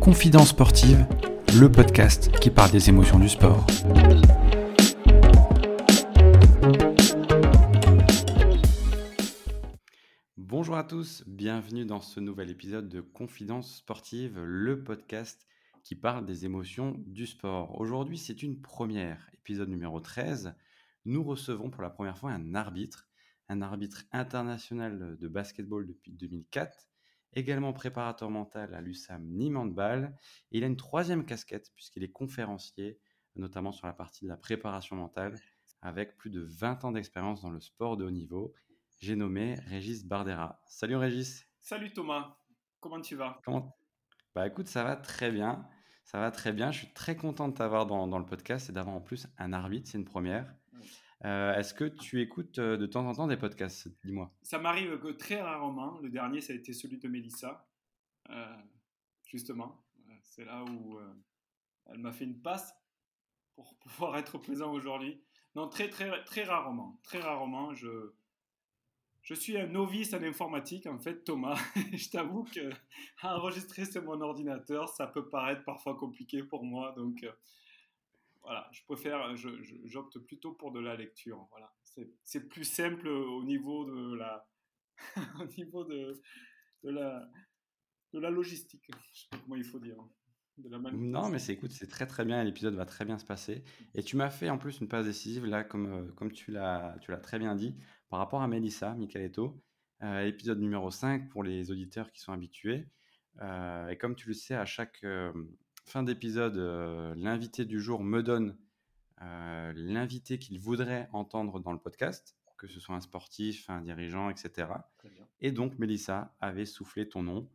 Confidence sportive, le podcast qui parle des émotions du sport. Bonjour à tous, bienvenue dans ce nouvel épisode de Confidence sportive, le podcast qui parle des émotions du sport. Aujourd'hui, c'est une première, épisode numéro 13. Nous recevons pour la première fois un arbitre, un arbitre international de basketball depuis 2004 également préparateur mental à l'USAM Nimandbal. Et il a une troisième casquette puisqu'il est conférencier, notamment sur la partie de la préparation mentale, avec plus de 20 ans d'expérience dans le sport de haut niveau. J'ai nommé Régis Bardera. Salut Régis. Salut Thomas. Comment tu vas? Comment? Bah écoute, ça va très bien. Ça va très bien. Je suis très content de t'avoir dans, dans, le podcast et d'avoir en plus un arbitre. C'est une première. Euh, est-ce que tu écoutes euh, de temps en temps des podcasts? Dis-moi. Ça m'arrive très rarement. Le dernier, ça a été celui de Mélissa. Euh, justement, c'est là où elle m'a fait une passe pour pouvoir être présent aujourd'hui. Non, très, très, très rarement. Très rarement. Je, je suis un novice en informatique, en fait, Thomas. je t'avoue que enregistrer sur mon ordinateur, ça peut paraître parfois compliqué pour moi. Donc, voilà, je préfère, j'opte plutôt pour de la lecture. Voilà, c'est plus simple au niveau de la, au niveau de, de la, de la logistique. Je sais pas comment il faut dire. non, mais c'est écoute, c'est très très bien. L'épisode va très bien se passer. Et tu m'as fait en plus une passe décisive là, comme euh, comme tu l'as tu l'as très bien dit, par rapport à Melissa Michaeletto, euh, épisode numéro 5 pour les auditeurs qui sont habitués. Euh, et comme tu le sais, à chaque fin d'épisode, euh, l'invité du jour me donne euh, l'invité qu'il voudrait entendre dans le podcast, que ce soit un sportif, un dirigeant, etc. Et donc, Mélissa avait soufflé ton nom.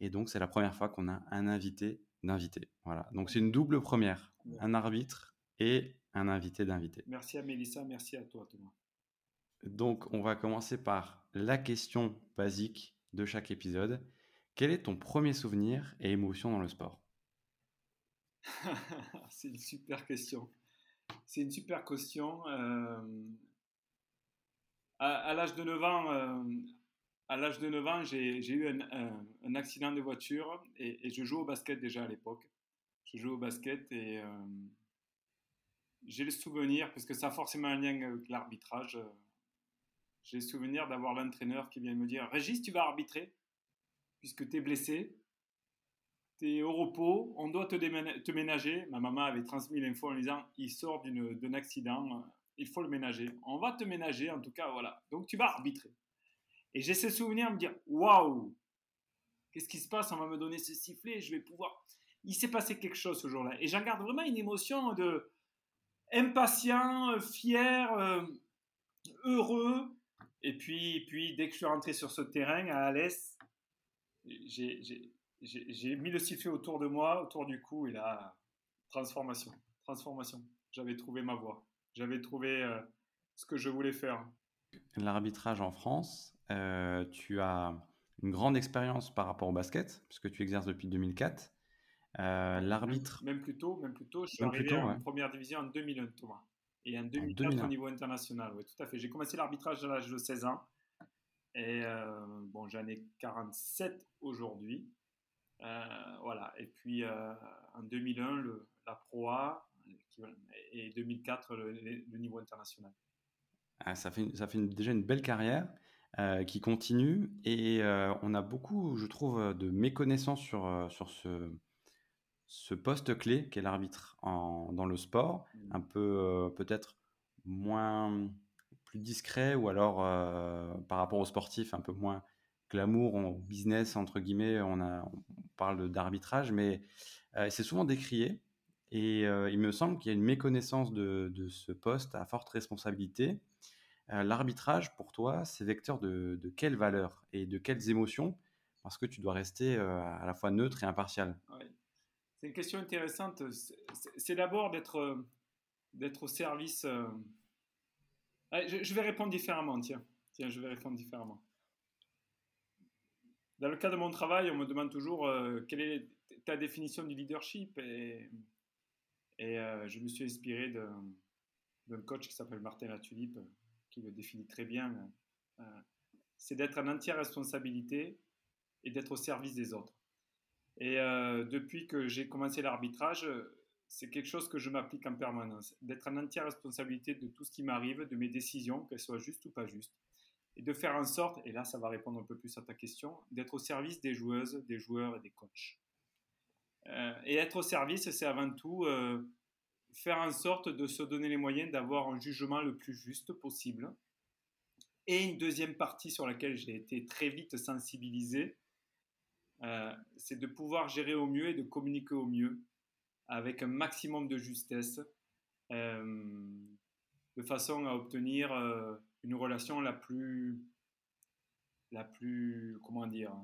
Et donc, c'est la première fois qu'on a un invité d'invité. Voilà. Donc, c'est une double première. Un arbitre et un invité d'invité. Merci à Mélissa, merci à toi, Thomas. Donc, on va commencer par la question basique de chaque épisode. Quel est ton premier souvenir et émotion dans le sport? c'est une super question. C'est une super question. Euh, à, l'âge de 9 ans, euh, à l'âge de 9 ans, j'ai eu un, accident de voiture et, je joue au basket déjà à l'époque. Je joue au basket et euh, j'ai le souvenir, parce que ça a forcément un lien avec l'arbitrage, j'ai le souvenir d'avoir l'entraîneur qui vient me dire Régis, tu vas arbitrer puisque tu es blessé tu es au repos, on doit te, te, ménager. Ma maman avait transmis l'info en disant il sort d'un accident, il faut le ménager. On va te ménager, en tout cas, voilà. Donc tu vas arbitrer. Et j'ai ce souvenir de me dire waouh, qu'est-ce qui se passe? On va me donner ce sifflet, je vais pouvoir. Il s'est passé quelque chose ce jour-là. Et j'en garde vraiment une émotion de impatient, fier, euh, heureux. Et puis, puis, dès que je suis rentré sur ce terrain à Alès, j'ai j'ai mis le sifflet autour de moi, autour du cou, et là, transformation, transformation. J'avais trouvé ma voie, j'avais trouvé euh, ce que je voulais faire. L'arbitrage en France, euh, tu as une grande expérience par rapport au basket, puisque tu exerces depuis 2004. Euh, l'arbitre. Même, plus tôt, même plus tôt. Je suis arrivé en première division en 2001, Thomas. Et en 2004 au niveau international, oui, tout à fait. J'ai commencé l'arbitrage à l'âge de 16 ans. Et bon, j'en ai 47 aujourd'hui. Euh, voilà. Et puis euh, en 2001, le, la Pro A et 2004, le, niveau international. Ah, ça fait, ça fait déjà une belle carrière. Euh, qui continue et on a beaucoup, je trouve, de méconnaissance sur, sur ce, ce poste clé qu'est l'arbitre dans le sport, mmh. un peu peut-être moins plus discret ou alors par rapport aux sportifs un peu moins glamour, en business, entre guillemets, on, a, parle d'arbitrage, mais euh, c'est souvent décrié. Et euh, il me semble qu'il y a une méconnaissance de, ce poste à forte responsabilité. Euh, l'arbitrage, pour toi, c'est vecteur de, quelles valeurs et de quelles émotions? Parce que tu dois rester à la fois neutre et impartial. C'est une question intéressante. C'est d'abord d'être d'être au service. Je, vais répondre différemment, tiens. Tiens, je vais répondre différemment. Dans le cas de mon travail, on me demande toujours euh, quelle est ta définition du leadership et, euh, je me suis inspiré d'un coach qui s'appelle Martin Latulippe qui le définit très bien. Euh, c'est d'être en entière responsabilité et d'être au service des autres. Et depuis que j'ai commencé l'arbitrage, c'est quelque chose que je m'applique en permanence, d'être en entière responsabilité de tout ce qui m'arrive, de mes décisions, qu'elles soient justes ou pas justes, et de faire en sorte, et là ça va répondre un peu plus à ta question, d'être au service des joueuses, des joueurs et des coachs. Euh, et être au service, c'est avant tout euh, faire en sorte de se donner les moyens d'avoir un jugement le plus juste possible. Et une deuxième partie sur laquelle j'ai été très vite sensibilisé, euh, c'est de pouvoir gérer au mieux et de communiquer au mieux avec un maximum de justesse, de façon à obtenir une relation la plus, la plus, comment dire,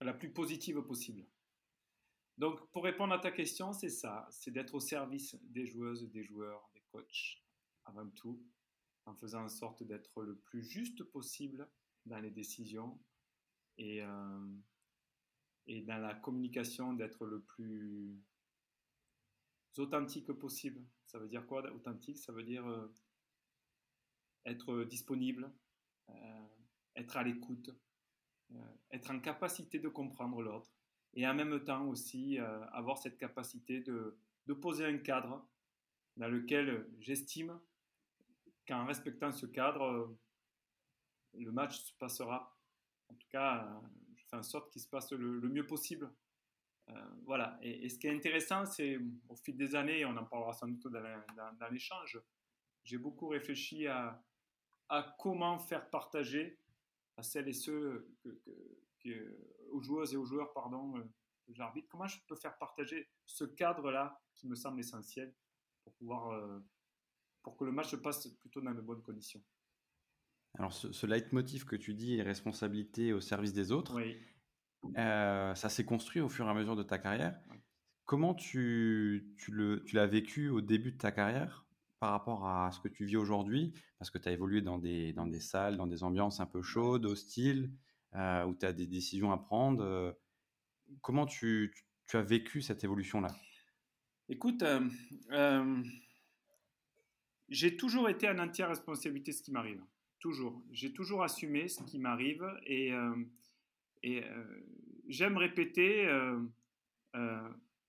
la plus positive possible. Donc, pour répondre à ta question, c'est ça, c'est d'être au service des joueuses, des joueurs, des coachs, avant tout, en faisant en sorte d'être le plus juste possible dans les décisions et, euh, et dans la communication, d'être le plus authentique possible. Ça veut dire quoi Authentique, ça veut dire euh, être disponible, euh, être à l'écoute, euh, être en capacité de comprendre l'autre et en même temps aussi euh, avoir cette capacité de poser un cadre dans lequel j'estime qu'en respectant ce cadre, le match se passera. En tout cas, je fais en sorte qu'il se passe le, mieux possible. Euh, voilà. Et, ce qui est intéressant, c'est au fil des années, on en parlera sans doute dans, dans l'échange, j'ai beaucoup réfléchi à, à, comment faire partager à celles et ceux, que, aux joueuses et aux joueurs, pardon, euh, que j'arbitre, comment je peux faire partager ce cadre-là qui me semble essentiel pour pouvoir, euh, pour que le match se passe plutôt dans de bonnes conditions. Alors, ce, ce leitmotiv que tu dis, responsabilité au service des autres, euh, ça s'est construit au fur et à mesure de ta carrière. Comment tu, tu l'as vécu au début de ta carrière par rapport à ce que tu vis aujourd'hui? Parce que tu as évolué dans des, dans des salles, dans des ambiances un peu chaudes, hostiles, euh, où tu as des décisions à prendre. Euh, comment tu, tu, as vécu cette évolution-là? Écoute, euh, j'ai toujours été en entière responsabilité de ce qui m'arrive. Toujours. J'ai toujours assumé ce qui m'arrive et, et j'aime répéter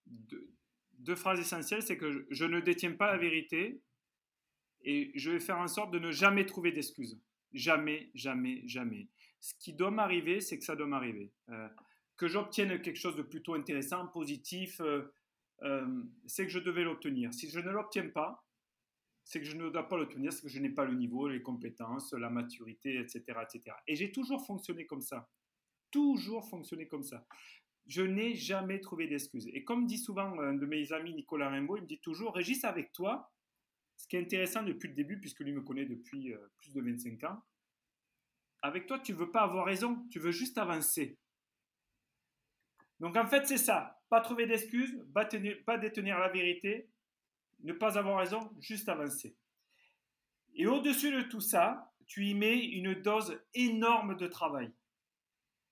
deux, deux phrases essentielles, c'est que je ne détiens pas la vérité, et je vais faire en sorte de ne jamais trouver d'excuses. Jamais, jamais, jamais. Ce qui doit m'arriver, c'est que ça doit m'arriver. Euh, que j'obtienne quelque chose de plutôt intéressant, positif, euh, euh, c'est que je devais l'obtenir. Si je ne l'obtiens pas, c'est que je ne dois pas l'obtenir, c'est que je n'ai pas le niveau, les compétences, la maturité, etc. etc. Et j'ai toujours fonctionné comme ça. Toujours fonctionné comme ça. Je n'ai jamais trouvé d'excuses. Et comme dit souvent un de mes amis, Nicolas Rimbaud, il me dit toujours, Régis, avec toi, ce qui est intéressant depuis le début, puisque lui me connaît depuis euh, plus de 25 ans, avec toi, tu veux pas avoir raison, tu veux juste avancer. Donc en fait, c'est ça. Pas trouver d'excuses, pas détenir la vérité, ne pas avoir raison, juste avancer. Et au-dessus de tout ça, tu y mets une dose énorme de travail.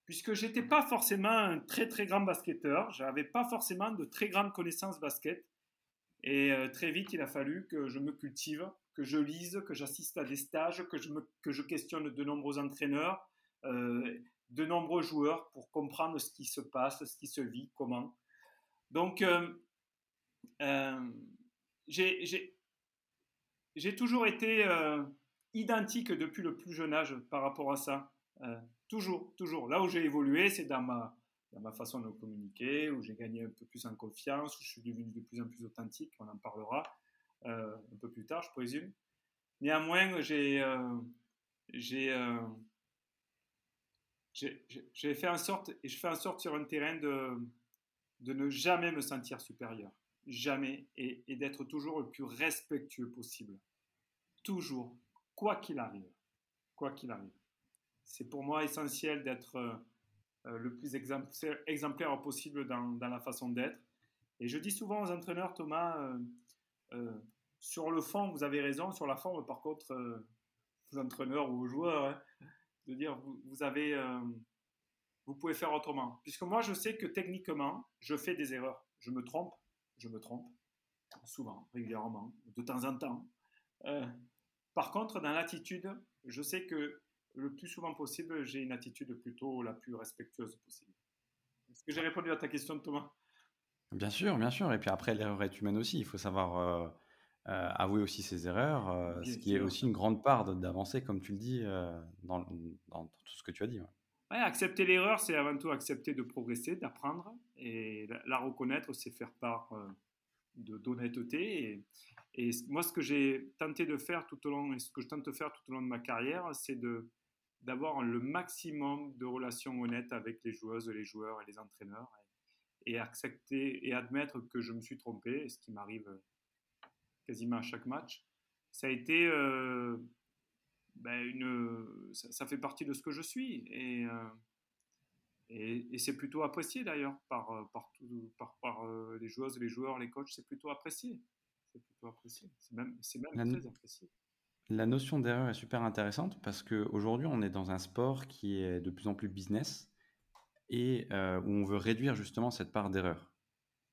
Puisque je n'étais pas forcément un très très grand basketteur, je n'avais pas forcément de très grandes connaissances basket. Et euh, très vite, il a fallu que je me cultive, que je lise, que j'assiste à des stages, que je, que je questionne de nombreux entraîneurs, euh, de nombreux joueurs pour comprendre ce qui se passe, ce qui se vit, comment. Donc, euh, j'ai toujours été identique depuis le plus jeune âge par rapport à ça. Toujours, toujours. Là où j'ai évolué, c'est dans ma, dans ma façon de communiquer, où j'ai gagné un peu plus en confiance, où je suis devenu de plus en plus authentique, on en parlera euh, un peu plus tard, je présume. Néanmoins, j'ai euh, euh, j'ai fait en sorte, et je fais en sorte sur un terrain de, de ne jamais me sentir supérieur, jamais, et, et d'être toujours le plus respectueux possible. Toujours, quoi qu'il arrive, quoi qu'il arrive. C'est pour moi essentiel d'être euh, le plus exemplaire, possible dans, la façon d'être. Et je dis souvent aux entraîneurs, Thomas, euh, euh, sur le fond, vous avez raison, sur la forme, par contre, aux entraîneurs ou aux joueurs, hein, de dire, vous pouvez faire autrement. Puisque moi, je sais que techniquement, je fais des erreurs. Je me trompe, je me trompe, souvent, régulièrement, de temps en temps. Par contre, dans l'attitude, je sais que le plus souvent possible, j'ai une attitude plutôt la plus respectueuse possible. Est-ce que j'ai répondu à ta question, Thomas? Bien sûr, bien sûr. Et puis après, l'erreur est humaine aussi. Il faut savoir euh, euh, avouer aussi ses erreurs, euh, ce qui est aussi une grande part d'avancer, comme tu le dis, dans, dans, tout ce que tu as dit. Ouais. accepter l'erreur, c'est avant tout accepter de progresser, d'apprendre. Et la, reconnaître, c'est faire part d'honnêteté. Et, et, moi, ce que j'ai tenté de faire tout au long, et ce que je tente de faire tout au long de ma carrière, c'est de d'avoir le maximum de relations honnêtes avec les joueuses, les joueurs et les entraîneurs et, accepter et admettre que je me suis trompé, ce qui m'arrive quasiment à chaque match. Ça a été euh, ben une, ça, fait partie de ce que je suis et, euh, et, c'est plutôt apprécié d'ailleurs par, par, par, par, euh, les joueuses, les joueurs, les coachs, c'est plutôt apprécié. C'est plutôt apprécié. C'est même, même très apprécié. La notion d'erreur est super intéressante parce qu'aujourd'hui, on est dans un sport qui est de plus en plus business et euh, où on veut réduire justement cette part d'erreur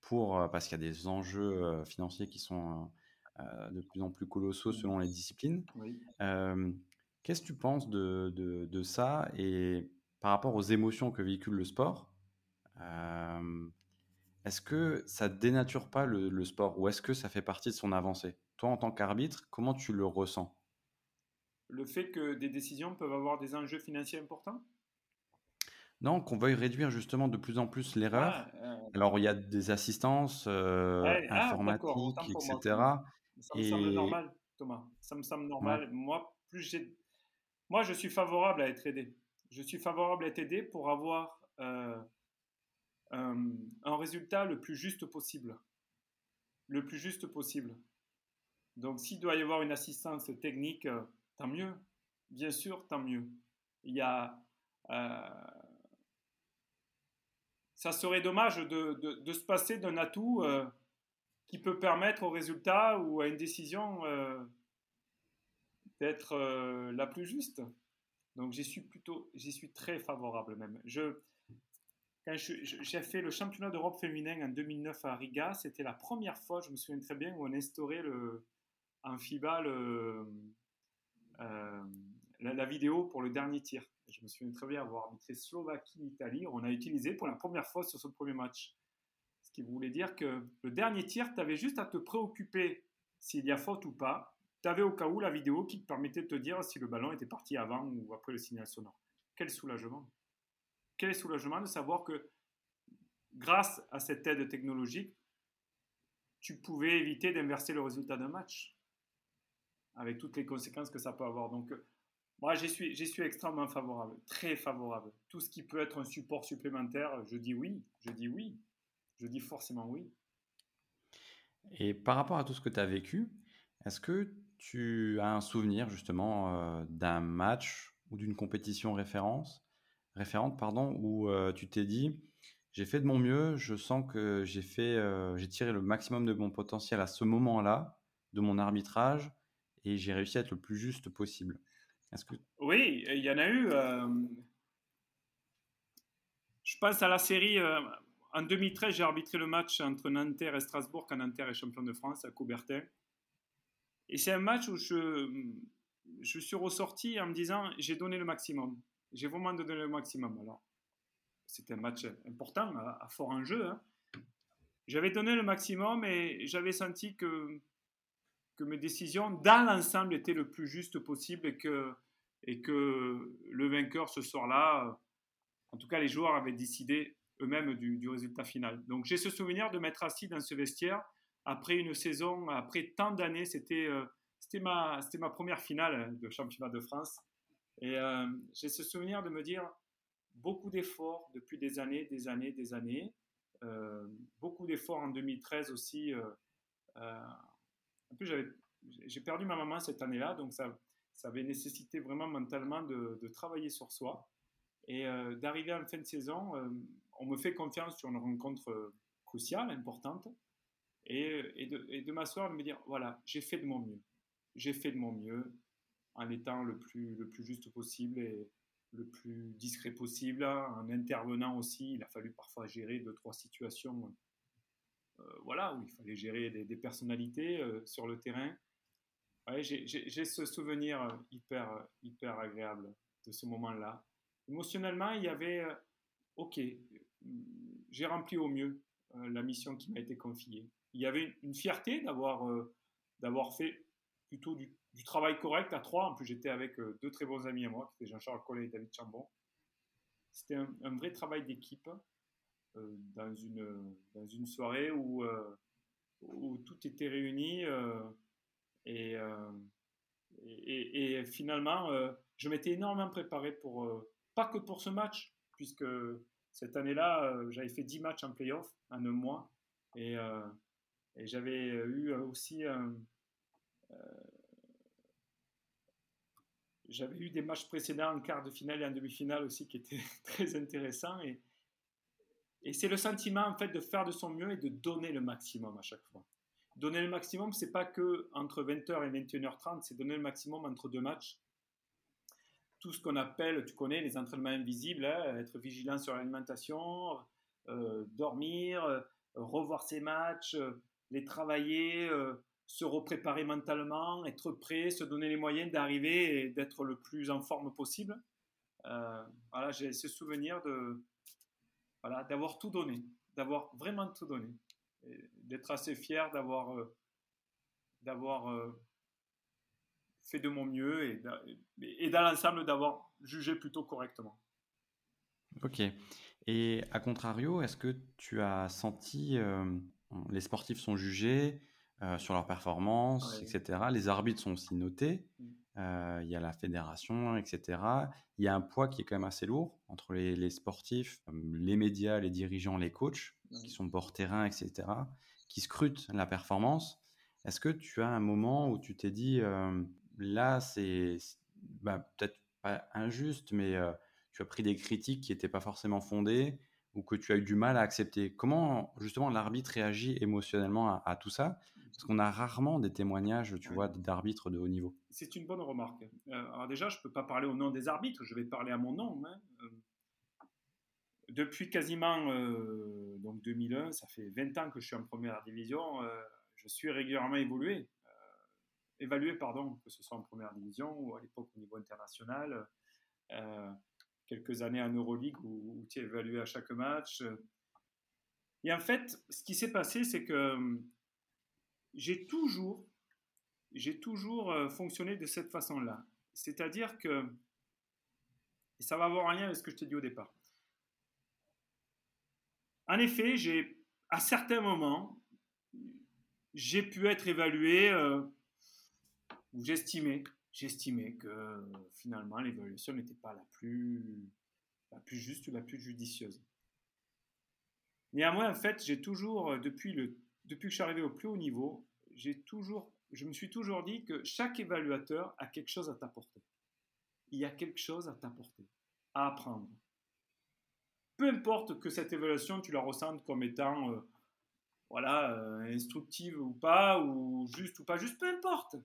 pour, euh, parce qu'il y a des enjeux euh, financiers qui sont de plus en plus colossaux selon les disciplines. Qu'est-ce que tu penses de, de, ça et par rapport aux émotions que véhicule le sport Est-ce que ça dénature pas le, le sport ou est-ce que ça fait partie de son avancée? Toi, en tant qu'arbitre, comment tu le ressens? Le fait que des décisions peuvent avoir des enjeux financiers importants? Non, qu'on veuille réduire justement de plus en plus l'erreur. Ah, euh, Alors, il y a des assistances euh, ah, informatiques, etc. Ça me semble normal, Thomas. Ça me semble normal. Moi, plus j'ai... Moi, je suis favorable à être aidé. Je suis favorable à être aidé pour avoir euh, un résultat le plus juste possible. Le plus juste possible. Donc, s'il doit y avoir une assistance technique tant mieux. Bien sûr, tant mieux. Il y a, euh, ça serait dommage de, de, se passer d'un atout euh, qui peut permettre au résultat ou à une décision euh, d'être la plus juste. Donc j'y suis plutôt, j'y suis très favorable même. Je, quand j'ai fait le championnat d'Europe féminin en 2009 à Riga, c'était la première fois, je me souviens très bien, où on instaurait le, en FIBA le, euh, la, vidéo pour le dernier tir. Je me souviens très bien avoir arbitré Slovaquie-Italie. On a utilisé pour la première fois sur ce premier match. Ce qui voulait dire que le dernier tir, tu avais juste à te préoccuper s'il y a faute ou pas. Tu avais au cas où la vidéo qui te permettait de te dire si le ballon était parti avant ou après le signal sonore. Quel soulagement. Quel soulagement de savoir que grâce à cette aide technologique, tu pouvais éviter d'inverser le résultat d'un match avec toutes les conséquences que ça peut avoir. Donc, euh, moi, j'y suis, extrêmement favorable, très favorable. Tout ce qui peut être un support supplémentaire, je dis oui, je dis oui, je dis forcément oui. Et par rapport à tout ce que tu as vécu, est-ce que tu as un souvenir justement euh, d'un match ou d'une compétition référence, référente pardon, où euh, tu t'es dit j'ai fait de mon mieux, je sens que j'ai fait, j'ai tiré le maximum de mon potentiel à ce moment-là de mon arbitrage et j'ai réussi à être le plus juste possible. Oui, il y en a eu. Euh, je pense à la série. Euh, en 2013, j'ai arbitré le match entre Nanterre et Strasbourg quand Nanterre est champion de France à Coubertin. Et c'est un match où je, je suis ressorti en me disant j'ai donné le maximum. J'ai vraiment donné le maximum. Alors, c'était un match important, à, fort enjeu. Hein. J'avais donné le maximum et j'avais senti que que mes décisions dans l'ensemble étaient le plus juste possible et que, et que le vainqueur ce soir-là, en tout cas les joueurs avaient décidé eux-mêmes du, résultat final. Donc j'ai ce souvenir de m'être assis dans ce vestiaire après une saison, après tant d'années, c'était euh, ma, ma première finale de championnat de France. Et euh, j'ai ce souvenir de me dire beaucoup d'efforts depuis des années, des années, des années. Euh, beaucoup d'efforts en 2013 aussi en plus, j'ai perdu ma maman cette année-là, donc ça, ça avait nécessité vraiment mentalement de, travailler sur soi. Et euh, d'arriver en fin de saison, euh, on me fait confiance sur une rencontre euh, cruciale, importante, et, de, m'asseoir et de me dire, voilà, j'ai fait de mon mieux. J'ai fait de mon mieux en étant le plus, le plus juste possible et le plus discret possible, en intervenant aussi. Il a fallu parfois gérer deux, trois situations voilà, où il fallait gérer des, personnalités euh, sur le terrain. J'ai ce souvenir hyper, hyper agréable de ce moment-là. Émotionnellement, il y avait, ok, j'ai rempli au mieux la mission qui m'a été confiée. Il y avait une fierté d'avoir fait plutôt du, travail correct à trois. En plus, j'étais avec deux très bons amis à moi, qui étaient Jean-Charles Collet et David Chambon. C'était un, vrai travail d'équipe dans, une, dans une soirée où, où tout était réuni. Euh, et, et, finalement, euh, je m'étais énormément préparé pour, euh, pas que pour ce match, puisque cette année-là, j'avais fait 10 matchs en playoff en un mois. Et, et j'avais eu aussi j'avais eu des matchs précédents en quart de finale et en demi-finale aussi qui étaient très intéressants. Et, et c'est le sentiment en fait de faire de son mieux et de donner le maximum à chaque fois donner le maximum, c'est pas que entre 20h et 21h30, c'est donner le maximum entre deux matchs. Tout ce qu'on appelle, tu connais, les entraînements invisibles, hein, être vigilant sur l'alimentation, euh, dormir, euh, revoir ses matchs, euh, les travailler, se repréparer mentalement, être prêt, se donner les moyens d'arriver et d'être le plus en forme possible. voilà, j'ai ce souvenir de voilà, d'avoir tout donné, d'avoir vraiment tout donné d'être assez fier d'avoir euh, d'avoir euh, fait de mon mieux et, et dans l'ensemble d'avoir jugé plutôt correctement. Ok. Et à contrario, est-ce que tu as senti euh, les sportifs sont jugés sur leur performance, etc. Les arbitres sont aussi notés. Mm. Il y a la fédération, etc. Il y a un poids qui est quand même assez lourd entre les, les sportifs, les médias, les dirigeants, les coachs qui sont bord terrain, etc qui scrutent la performance. Est-ce que tu as un moment où tu t'es dit, là, c'est bah, peut-être pas injuste, mais tu as pris des critiques qui n'étaient pas forcément fondées ou que tu as eu du mal à accepter? Comment justement l'arbitre réagit émotionnellement à, tout ça? Parce qu'on a rarement des témoignages, tu vois, d'arbitres de haut niveau. C'est une bonne remarque. alors déjà, je ne peux pas parler au nom des arbitres, je vais parler à mon nom. Hein depuis quasiment euh, donc 2001, ça fait 20 ans que je suis en première division, euh, je suis régulièrement évolué, euh, évalué, pardon, que ce soit en première division ou à l'époque au niveau international. quelques années en Euroleague où, tu es évalué à chaque match. Et en fait, ce qui s'est passé, c'est que j'ai toujours, j'ai toujours fonctionné de cette façon-là. C'est-à-dire que, et ça va avoir un lien avec ce que je t'ai dit au départ, en effet, j'ai, à certains moments, j'ai pu être évalué euh, ou j'estimais, j'estimais que finalement l'évaluation n'était pas la plus, la plus juste ou la plus judicieuse. Néanmoins, en fait, j'ai toujours, euh, depuis, le, depuis que je suis arrivé au plus haut niveau, j'ai toujours, je me suis toujours dit que chaque évaluateur a quelque chose à t'apporter. Il y a quelque chose à t'apporter, à apprendre peu importe que cette évaluation, tu la ressentes comme étant euh, voilà, euh, instructive ou pas, ou juste ou pas juste, peu importe.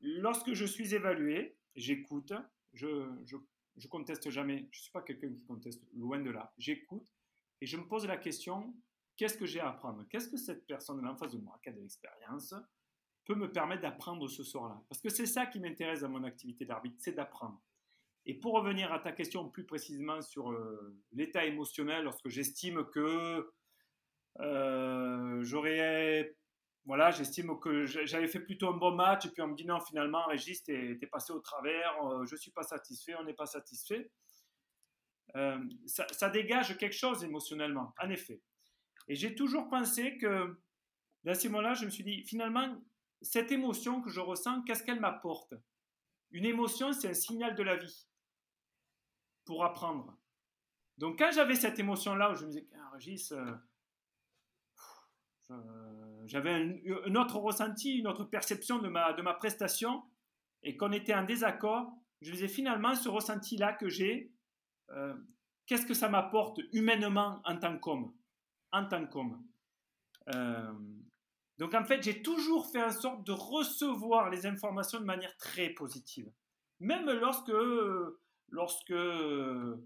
Lorsque je suis évalué, j'écoute, je, je, je, conteste jamais, je ne suis pas quelqu'un qui conteste, loin de là, j'écoute et je me pose la question, qu'est-ce que j'ai à apprendre? Qu'est-ce que cette personne-là en face de moi, qui a de l'expérience, peut me permettre d'apprendre ce soir-là? Parce que c'est ça qui m'intéresse dans mon activité d'arbitre, c'est d'apprendre. Et pour revenir à ta question plus précisément sur euh, l'état émotionnel, lorsque j'estime que euh, j'aurais, voilà, j'estime que j'avais fait plutôt un bon match, et puis on me dit non, finalement, Régis, t'es es passé au travers, euh, je suis pas satisfait, on n'est pas satisfait. Ça, dégage quelque chose émotionnellement, en effet. Et j'ai toujours pensé que dans ces moments-là, je me suis dit, finalement, cette émotion que je ressens, qu'est-ce qu'elle m'apporte? Une émotion, c'est un signal de la vie pour apprendre. Donc quand j'avais cette émotion-là, où je me disais, Régis, euh, j'avais un, autre ressenti, une autre perception de ma, de ma prestation, et qu'on était en désaccord, je me disais finalement, ce ressenti-là que j'ai, euh, qu'est-ce que ça m'apporte humainement en tant qu'homme? En tant qu'homme. Euh, donc en fait, j'ai toujours fait en sorte de recevoir les informations de manière très positive. Même lorsque lorsque euh,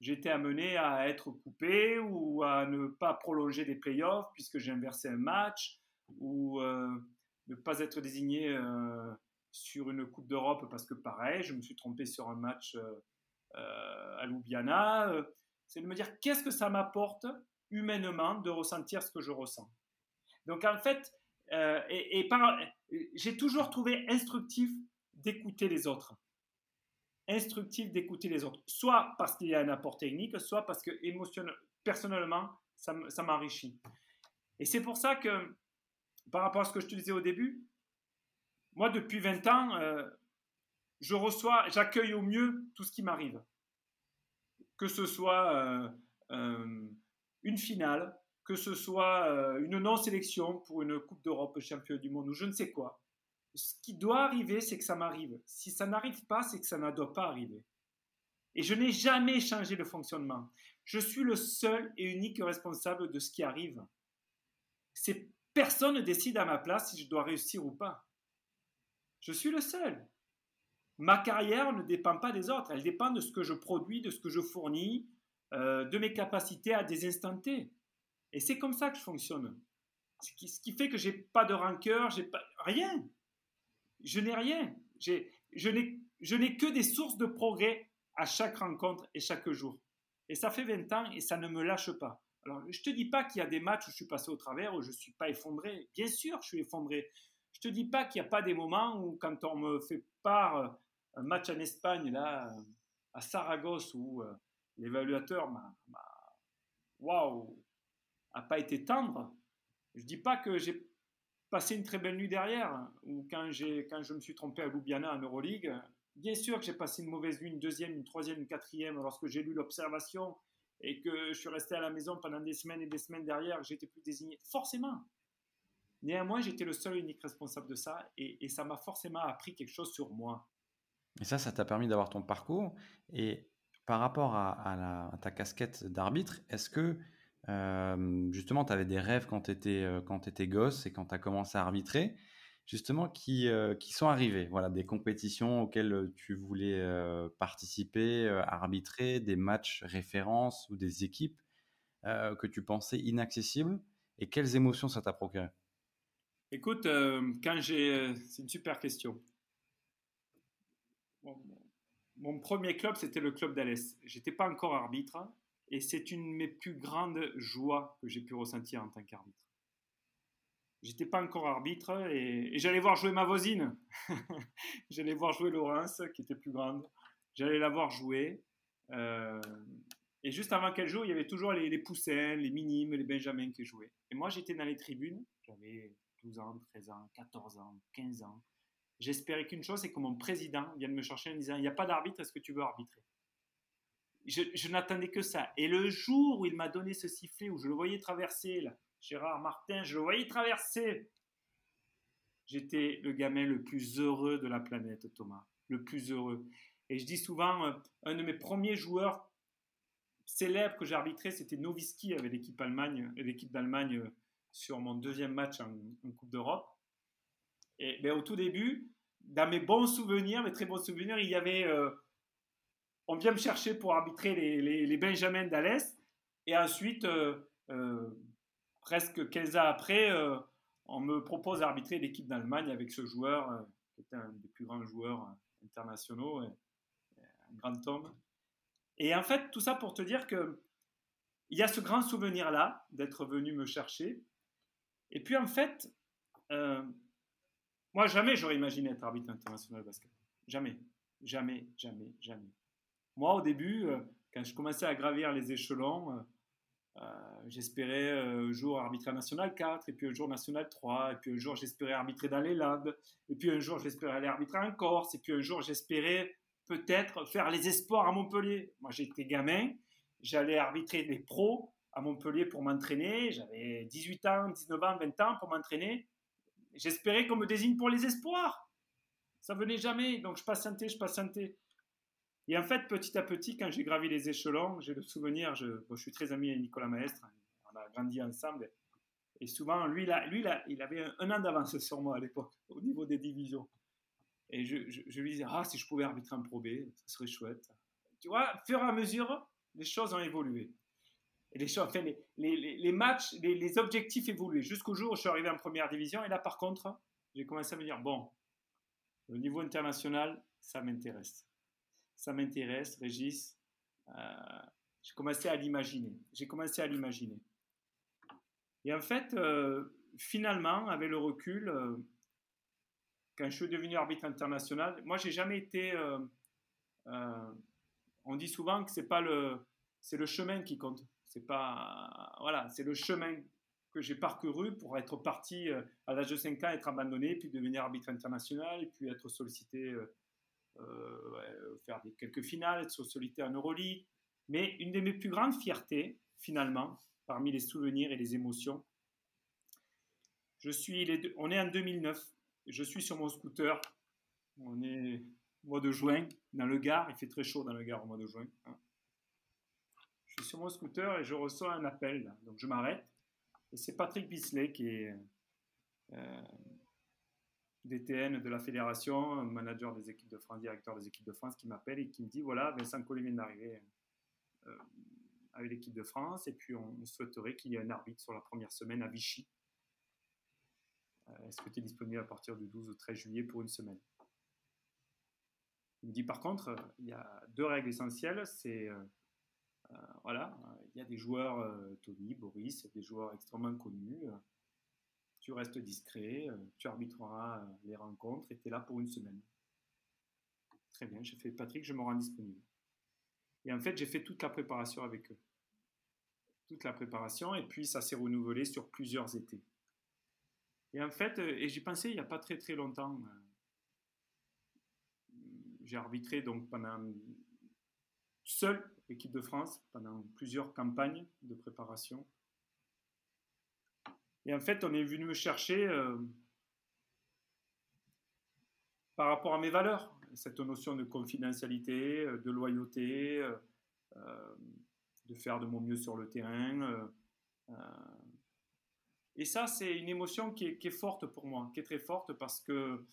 j'étais amené à être coupé ou à ne pas prolonger des playoffs puisque j'ai inversé un match ou, euh, ne pas être désigné sur une Coupe d'Europe parce que pareil, je me suis trompé sur un match à Ljubljana. c'est de me dire qu'est-ce que ça m'apporte humainement de ressentir ce que je ressens. Donc en fait, et, et j'ai toujours trouvé instructif d'écouter les autres instructif d'écouter les autres, soit parce qu'il y a un apport technique, soit parce que personnellement, ça m'enrichit. Et c'est pour ça que, par rapport à ce que je te disais au début, moi, depuis 20 ans, euh, je reçois, j'accueille au mieux tout ce qui m'arrive. Que ce soit euh, euh, une finale, que ce soit une non-sélection pour une Coupe d'Europe, champion du monde, ou je ne sais quoi ce qui doit arriver, c'est que ça m'arrive. Si ça n'arrive pas, c'est que ça ne doit pas arriver. Et je n'ai jamais changé le fonctionnement. Je suis le seul et unique responsable de ce qui arrive. C'est personne ne décide à ma place si je dois réussir ou pas. Je suis le seul. Ma carrière ne dépend pas des autres, elle dépend de ce que je produis, de ce que je fournis, euh, de mes capacités à des. Et c'est comme ça que je fonctionne. Ce qui, fait que j'ai pas de rancœur, j'ai pas rien je n'ai rien. Je n'ai que des sources de progrès à chaque rencontre et chaque jour. Et ça fait 20 ans et ça ne me lâche pas. Alors, je te dis pas qu'il y a des matchs où je suis passé au travers, où je suis pas effondré. Bien sûr, je suis effondré. Je te dis pas qu'il n'y a pas des moments où, quand on me fait part euh, un match en Espagne, là, à Saragosse, où l'évaluateur m'a. Waouh! n'a pas été tendre. Je dis pas que j'ai passé une très belle nuit derrière, ou quand, quand je me suis trompé à Ljubljana en Euroleague, bien sûr que j'ai passé une mauvaise nuit, une deuxième, une troisième, une quatrième, lorsque j'ai lu l'observation et que je suis resté à la maison pendant des semaines et des semaines derrière, j'étais plus désigné. Forcément. Néanmoins, j'étais le seul et unique responsable de ça, et, ça m'a forcément appris quelque chose sur moi. Et ça, ça t'a permis d'avoir ton parcours. Et par rapport à, ta casquette d'arbitre, est-ce que justement, tu avais des rêves quand tu étais, étais gosse et quand tu as commencé à arbitrer, justement, qui, qui sont arrivés? Voilà, des compétitions auxquelles tu voulais participer, arbitrer, des matchs références ou des équipes que tu pensais inaccessibles. Et quelles émotions ça t'a procuré? Écoute, quand j'ai. C'est une super question. Mon premier club, c'était le club d'Alès. J'étais pas encore arbitre, et c'est une de mes plus grandes joies que j'ai pu ressentir en tant qu'arbitre. J'étais pas encore arbitre et, j'allais voir jouer ma voisine. j'allais voir jouer Laurence, qui était plus grande. J'allais la voir jouer. Euh, et juste avant qu'elle joue, il y avait toujours les, les, poussins, les minimes, les benjamins qui jouaient. Et moi, j'étais dans les tribunes. J'avais 12 ans, 13 ans, 14 ans, 15 ans. J'espérais qu'une chose, c'est que mon président vienne me chercher en disant Il n'y a pas d'arbitre, est-ce que tu veux arbitrer? Je, n'attendais que ça. Et le jour où il m'a donné ce sifflet, où je le voyais traverser, Gérard Martin, je le voyais traverser, j'étais le gamin le plus heureux de la planète, Thomas. Le plus heureux. Et je dis souvent, euh, un de mes premiers joueurs célèbres que j'ai arbitré, c'était Nowitzki avec l'équipe l'équipe d'Allemagne euh, sur mon deuxième match en, Coupe d'Europe. Au tout début, dans mes bons souvenirs, mes très bons souvenirs, il y avait euh, on vient me chercher pour arbitrer les, les, Benjamins d'Alès. Et ensuite, euh, euh, presque 15 ans après, on me propose d'arbitrer l'équipe d'Allemagne avec ce joueur, qui était un des plus grands joueurs internationaux, un grand homme. Et en fait, tout ça pour te dire que il y a ce grand souvenir-là d'être venu me chercher. Et puis en fait, moi jamais j'aurais imaginé être arbitre international de basket. Jamais, jamais, jamais, jamais. Moi, au début, euh, quand je commençais à gravir les échelons, euh, euh, j'espérais un jour arbitrer national 4, et puis un jour national 3, et puis un jour j'espérais arbitrer dans les Landes, et puis un jour j'espérais aller arbitrer en Corse, et puis un jour j'espérais peut-être faire les espoirs à Montpellier. Moi j'étais gamin, j'allais arbitrer des pros à Montpellier pour m'entraîner, j'avais 18 ans, 19 ans, 20 ans pour m'entraîner. J'espérais qu'on me désigne pour les espoirs. Ça venait jamais, donc je patientais, je patientais. Et en fait, petit à petit, quand j'ai gravi les échelons, j'ai le souvenir, je, suis très ami avec Nicolas Maestre, on a grandi ensemble. Et souvent, lui, il avait un, an d'avance sur moi à l'époque, au niveau des divisions. Et je, lui disais, ah, si je pouvais arbitrer en Pro B, ce serait chouette. Tu vois, au fur et à mesure, les choses ont évolué. Les matchs, les, objectifs évoluaient jusqu'au jour où je suis arrivé en première division. Et là, par contre, j'ai commencé à me dire, bon, le niveau international, ça m'intéresse. Ça m'intéresse, Régis. Euh, j'ai commencé à l'imaginer. J'ai commencé à l'imaginer. Et en fait, euh, finalement, avec le recul, euh, quand je suis devenu arbitre international, moi, j'ai jamais été. on dit souvent que c'est pas le, c'est le chemin qui compte. C'est pas, voilà, c'est le chemin que j'ai parcouru pour être parti euh, à l'âge de 5 ans, être abandonné, puis devenir arbitre international, puis être sollicité, euh, euh, faire quelques finales, être sollicité en Euroleague. Mais une de mes plus grandes fiertés, finalement, parmi les souvenirs et les émotions, je suis les on est en 2009, je suis sur mon scooter, on est au mois de juin, dans le Gard, il fait très chaud dans le Gard au mois de juin. Hein. Je suis sur mon scooter et je reçois un appel, donc je m'arrête. C'est Patrick Bisley qui est euh, DTN de la fédération, manager des équipes de France, directeur des équipes de France, qui m'appelle et qui me dit voilà, Vincent Collet vient d'arriver euh, avec l'équipe de France. Et puis on souhaiterait qu'il y ait un arbitre sur la première semaine à Vichy. Euh, est-ce que tu es disponible à partir du 12 ou 13 juillet pour une semaine? Il me dit par contre, il y a deux règles essentielles. C'est voilà, il y a des joueurs, euh, Tony, Boris, des joueurs extrêmement connus. tu restes discret, euh, tu arbitreras les rencontres et tu es là pour une semaine. Très bien, j'ai fait Patrick, je me rends disponible. Et en fait, j'ai fait toute la préparation avec eux. Toute la préparation, et puis ça s'est renouvelé sur plusieurs étés. Et en fait, et j'y pensais il n'y a pas très très longtemps. J'ai arbitré donc pendant seul équipe de France pendant plusieurs campagnes de préparation. Et en fait, on est venu me chercher euh, par rapport à mes valeurs, cette notion de confidentialité, euh, de loyauté, euh, de faire de mon mieux sur le terrain. et ça, c'est une émotion qui est, qui est, forte pour moi, qui est très forte parce que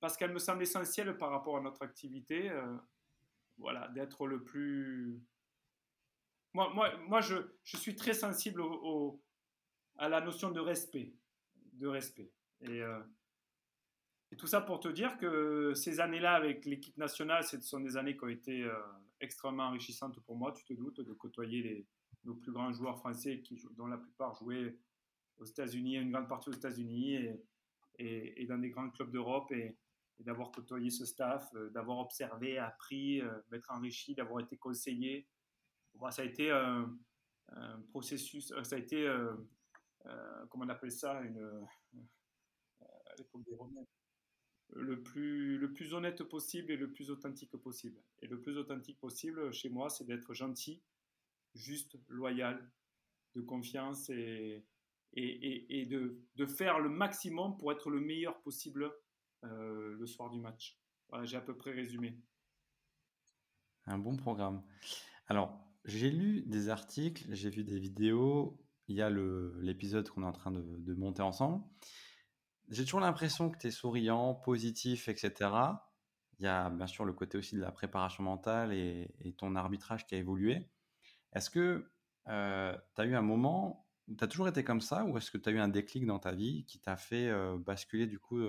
parce qu'elle me semble essentielle par rapport à notre activité voilà, d'être le plus. Moi, moi, moi je, suis très sensible à la notion de respect. De respect. Et, euh, et, tout ça pour te dire que ces années-là avec l'équipe nationale, ce sont des années qui ont été euh, extrêmement enrichissantes pour moi, tu te doutes, de côtoyer les, nos plus grands joueurs français qui, dont la plupart jouaient aux États-Unis, une grande partie aux États-Unis et, dans des grands clubs d'Europe. D'avoir côtoyé ce staff, euh, d'avoir observé, appris, euh, d'être enrichi, d'avoir été conseillé. ça a été un, processus, euh, ça a été, comment on appelle ça, à l'époque des Romains, le plus, le plus honnête possible et le plus authentique possible. Et le plus authentique possible chez moi, c'est d'être gentil, juste, loyal, de confiance et, et, et, et de, de, faire le maximum pour être le meilleur possible euh, le soir du match. Voilà, j'ai à peu près résumé. Un bon programme. Alors, j'ai lu des articles, j'ai vu des vidéos, il y a l'épisode qu'on est en train de, monter ensemble. J'ai toujours l'impression que tu es souriant, positif, etc. Il y a bien sûr le côté aussi de la préparation mentale et, ton arbitrage qui a évolué. Est-ce que euh, tu as eu un moment où tu as toujours été comme ça ou est-ce que tu as eu un déclic dans ta vie qui t'a fait euh, basculer du coup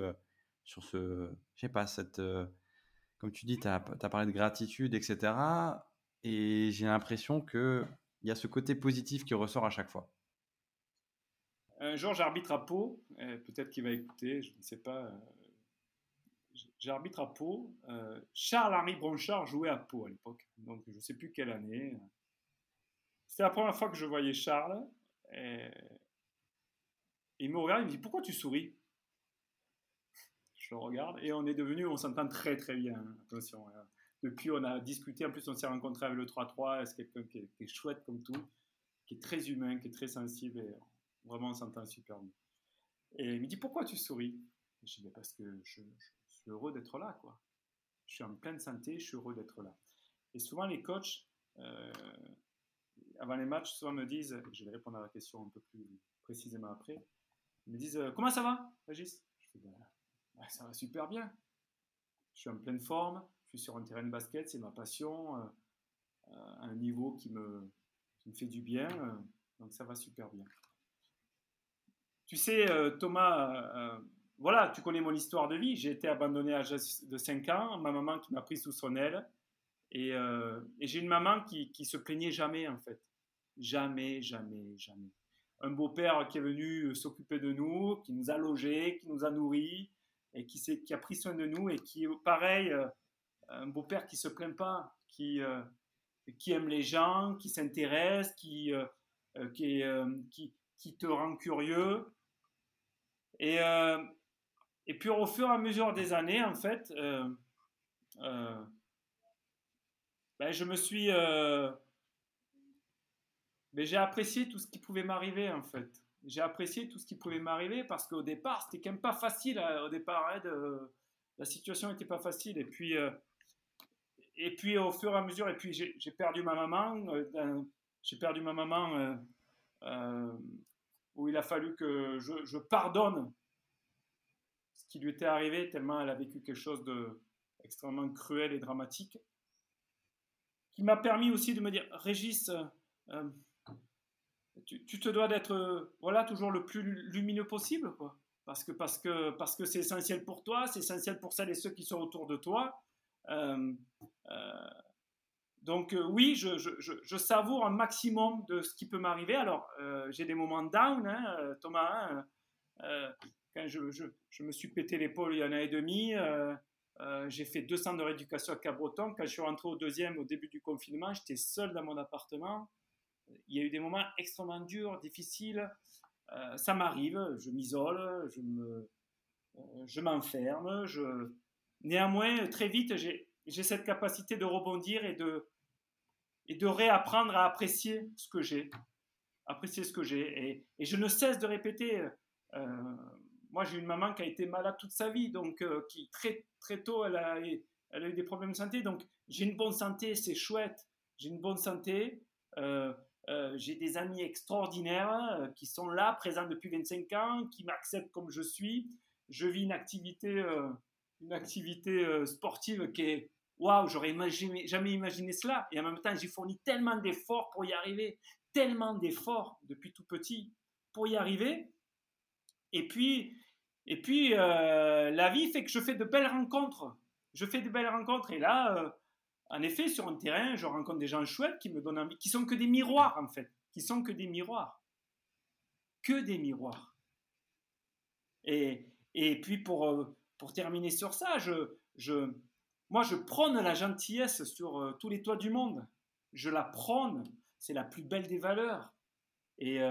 sur ce, je sais pas, cette, euh, comme tu dis, tu as, parlé de gratitude, etc. Et j'ai l'impression qu'il y a ce côté positif qui ressort à chaque fois. Un jour, j'arbitre à Pau, peut-être qu'il va écouter, je ne sais pas. Euh, j'arbitre à Pau. Euh, Charles-Henri Bronchard jouait à Pau à l'époque, donc je ne sais plus quelle année. C'était la première fois que je voyais Charles. Et il me regarde, il me dit Pourquoi tu souris? Je regarde, et on est devenu, on s'entend très très bien, attention. Hein. Depuis, on a discuté, en plus on s'est rencontré avec le 3-3, c'est quelqu'un qui, est chouette comme tout, qui est très humain, qui est très sensible, et vraiment on s'entend super bien. Et il me dit, pourquoi tu souris? Je dis, parce que je, suis heureux d'être là, quoi. Je suis en pleine santé, je suis heureux d'être là. Et souvent les coachs, euh, avant les matchs, souvent me disent, je vais répondre à la question un peu plus précisément après, ils me disent, comment ça va, Régis? Ben, bah, ça va super bien. Je suis en pleine forme, je suis sur un terrain de basket, c'est ma passion, euh, euh, un niveau qui me, fait du bien, euh, donc ça va super bien. Tu sais, Thomas, voilà, tu connais mon histoire de vie. J'ai été abandonné à l'âge de 5 ans, ma maman qui m'a pris sous son aile. Et, et j'ai une maman qui, qui se plaignait jamais, en fait. Jamais, jamais, jamais. Un beau-père qui est venu s'occuper de nous, qui nous a logés, qui nous a nourris, et qui, a pris soin de nous, et qui, pareil, euh, un beau-père qui se plaint pas, qui, euh, qui aime les gens, qui s'intéresse, qui, qui, te rend curieux. Et, puis au fur et à mesure des années, en fait, euh, euh, ben, je me suis... Euh, ben, j'ai apprécié tout ce qui pouvait m'arriver, en fait. J'ai apprécié tout ce qui pouvait m'arriver parce qu'au départ, c'était quand même pas facile. au départ, hein, la situation n'était pas facile. Et puis, et puis au fur et à mesure, et puis j'ai perdu ma maman. j'ai perdu ma maman où il a fallu que je, pardonne qui lui était arrivé tellement elle a vécu quelque chose de extrêmement cruel et dramatique, qui m'a permis aussi de me dire, Régis, euh, euh, tu, te dois d'être euh, voilà toujours le plus lumineux possible. Parce que parce que parce que c'est essentiel pour toi, c'est essentiel pour celles et ceux qui sont autour de toi. donc oui, je, savoure un maximum de ce qui peut m'arriver. Alors j'ai des moments down, hein, Thomas. Hein, je, me suis pété l'épaule il y a un an et demi, euh, euh, j'ai fait 200 de rééducation à Cabreton. Quand je suis rentré au deuxième, au début du confinement, j'étais seul dans mon appartement. Il y a eu des moments extrêmement durs, difficiles. Euh, ça m'arrive, je m'isole, je, me, je m'enferme. Néanmoins, très vite, j'ai, cette capacité de rebondir et de, et de réapprendre à apprécier ce que j'ai. Apprécier ce que j'ai. Et, je ne cesse de répéter moi, j'ai une maman qui a été malade toute sa vie, donc euh, qui très très tôt, elle a, elle a eu des problèmes de santé. Donc, j'ai une bonne santé, c'est chouette. J'ai une bonne santé. Euh, euh, j'ai des amis extraordinaires qui sont là, présents depuis 25 ans, qui m'acceptent comme je suis. Je vis une activité, une activité sportive qui est waouh, j'aurais jamais imaginé cela. Et en même temps, j'ai fourni tellement d'efforts pour y arriver, tellement d'efforts depuis tout petit pour y arriver. Et puis, et puis euh, la vie fait que je fais de belles rencontres. Je fais de belles rencontres. Et là, euh, en effet, sur un terrain, je rencontre des gens chouettes qui me donnent envie, qui sont que des miroirs, en fait. Qui sont que des miroirs. Que des miroirs. Et, et puis, pour, euh, pour terminer sur ça, je, je, moi, je prône la gentillesse sur tous les toits du monde. Je la prône. C'est la plus belle des valeurs. Et,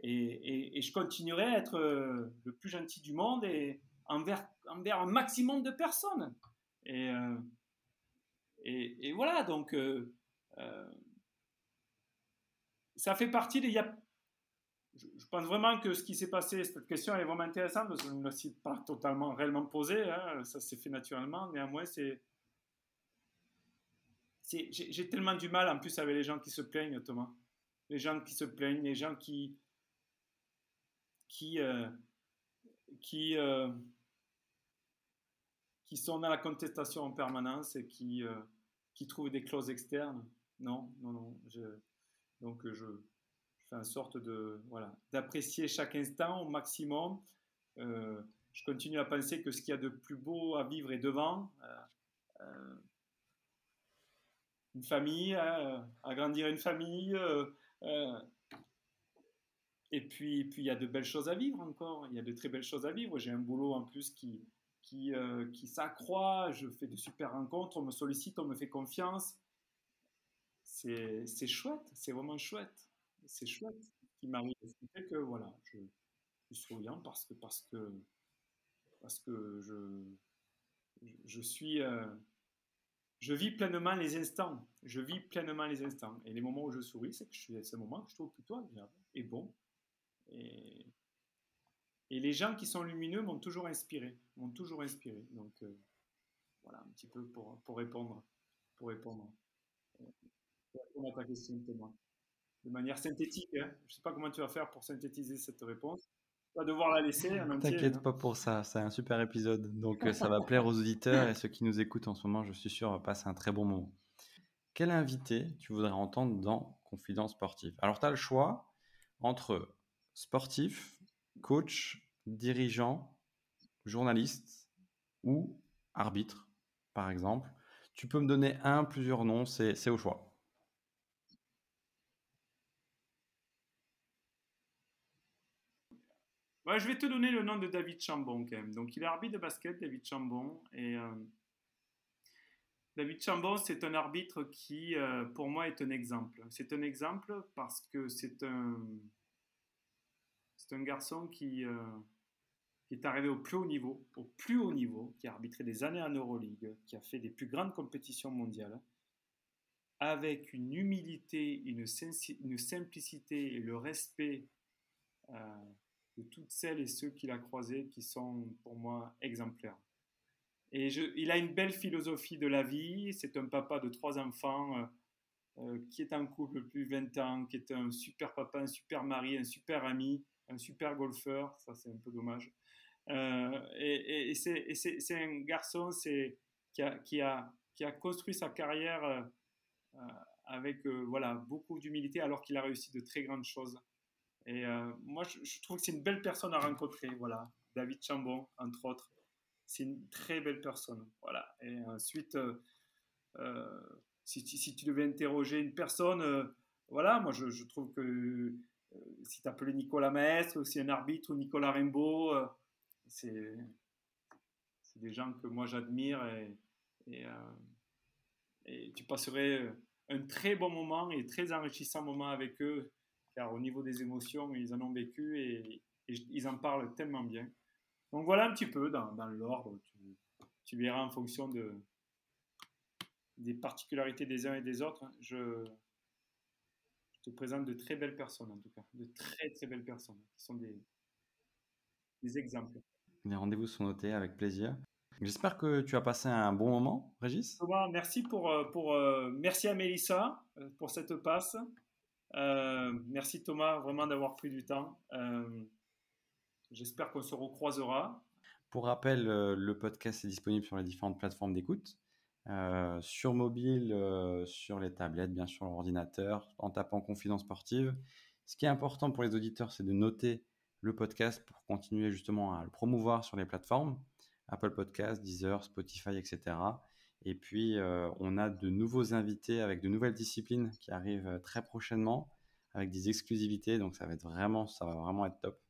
et, je continuerai à être euh, le plus gentil du monde et envers, envers un maximum de personnes. Et, euh, et, voilà, donc euh, ça fait partie des... je, pense vraiment que ce qui s'est passé, cette question est vraiment intéressante parce que je ne me suis pas totalement réellement posée, hein, ça s'est fait naturellement, néanmoins c'est... J'ai tellement du mal en plus avec les gens qui se plaignent, Thomas. Les gens qui se plaignent, les gens qui, qui, euh, qui, euh, sont dans la contestation en permanence et qui, euh, qui trouvent des clauses externes. Non, non, non. Donc je, fais en sorte de voilà d'apprécier chaque instant au maximum. je continue à penser que ce qu'il y a de plus beau à vivre est devant. une famille, agrandir une famille, et puis, puis il y a de belles choses à vivre encore. Il y a de très belles choses à vivre. J'ai un boulot en plus qui, qui, euh, qui s'accroît. Je fais de super rencontres. On me sollicite, on me fait confiance. C'est, c'est chouette. C'est vraiment chouette. C'est chouette m'arrive. Ce qui fait que voilà, je, je suis souriant parce que, parce que, parce que je, je, suis. Euh, je vis pleinement les instants. Je vis pleinement les instants. Et les moments où je souris, c'est que je suis à ce moment que je trouve plutôt agréable et bon. Et, et les gens qui sont lumineux m'ont toujours inspiré, m'ont toujours inspiré. Donc euh, voilà un petit peu pour, pour répondre, pour répondre, à ta question, De manière synthétique, hein. je ne sais pas comment tu vas faire pour synthétiser cette réponse. Tu vas devoir la laisser. T'inquiète hein. pas pour ça, c'est un super épisode. Donc euh, ça va plaire aux auditeurs et ceux qui nous écoutent en ce moment, je suis sûr, passer un très bon moment. Quel invité tu voudrais entendre dans Confidence sportive? Alors tu as le choix entre sportif, coach, dirigeant, journaliste ou arbitre, par exemple. Tu peux me donner un, plusieurs noms, c'est au choix. je vais te donner le nom de David Chambon quand même. Donc, il est arbitre de basket, David Chambon. Euh, David Chambon, c'est un arbitre qui, euh, pour moi, est un exemple. C'est un exemple parce que c'est un, c'est un garçon qui, euh, qui est arrivé au plus haut niveau, au plus haut niveau, qui a arbitré des années en Euroleague, qui a fait des plus grandes compétitions mondiales, avec une humilité, une, simplicité et le respect de toutes celles et ceux qu'il a croisés qui sont pour moi exemplaires. Et il a une belle philosophie de la vie. C'est un papa de trois enfants euh, euh, qui est en couple depuis 20 ans, qui est un super papa, un super mari, un super ami, un super golfeur. Ça, c'est un peu dommage. Euh, et, c'est un garçon qui a, qui, a, construit sa carrière avec voilà, beaucoup d'humilité alors qu'il a réussi de très grandes choses. Et euh, moi, je, trouve que c'est une belle personne à rencontrer. Voilà, David Chambon, entre autres. C'est une très belle personne. Voilà. Et ensuite, euh, euh, si, si, tu devais interroger une personne, voilà, moi, je, trouve que si tu appelais Nicolas Maestre, aussi un arbitre, ou Nicolas Rimbaud, c'est des gens que moi j'admire et, et, tu passerais un très bon moment et très enrichissant moment avec eux car au niveau des émotions, ils en ont vécu et, ils en parlent tellement bien. Donc voilà un petit peu dans, l'ordre, tu, verras en fonction de, des particularités des uns et des autres. Je, te présente de très belles personnes en tout cas, de très très belles personnes qui sont des, des exemples. Les rendez-vous sont notés avec plaisir. J'espère que tu as passé un bon moment, Régis. Merci pour, euh, pour euh, merci à Mélissa euh, pour cette passe. Euh, merci Thomas, vraiment d'avoir pris du temps. Euh, j'espère qu'on se recroisera. Pour rappel, le podcast est disponible sur les différentes plateformes d'écoute. Sur mobile, sur les tablettes, bien sûr, l'ordinateur, en tapant Confidence Sportive. Ce qui est important pour les auditeurs, c'est de noter le podcast pour continuer justement à le promouvoir sur les plateformes Apple Podcast, Deezer, Spotify, etc. Et puis, euh, on a de nouveaux invités avec de nouvelles disciplines qui arrivent euh, très prochainement, avec des exclusivités. Donc, ça va être vraiment, ça va vraiment être top.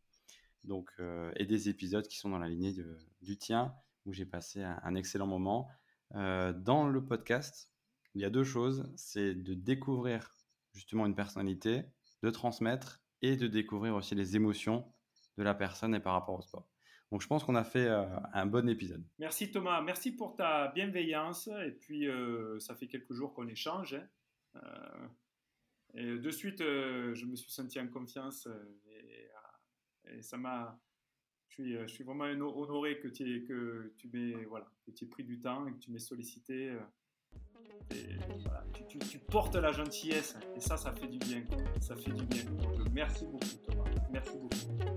Donc, euh, et des épisodes qui sont dans la lignée du tien, où j'ai passé un, excellent moment. Dans le podcast, il y a deux choses. C'est de découvrir justement une personnalité, de transmettre et de découvrir aussi les émotions de la personne et par rapport au sport. Donc je pense qu'on a fait euh, un bon épisode. Merci Thomas, merci pour ta bienveillance. Et puis euh, ça fait quelques jours qu'on échange. Hein. Euh, de suite, je me suis senti en confiance et, ça m'a. Je suis, je suis, vraiment honoré que tu aies, que tu m'aies, pris du temps et que tu m'aies sollicité. Tu, tu, portes la gentillesse et ça, ça fait du bien. Ça fait du bien. merci beaucoup Thomas. Merci beaucoup.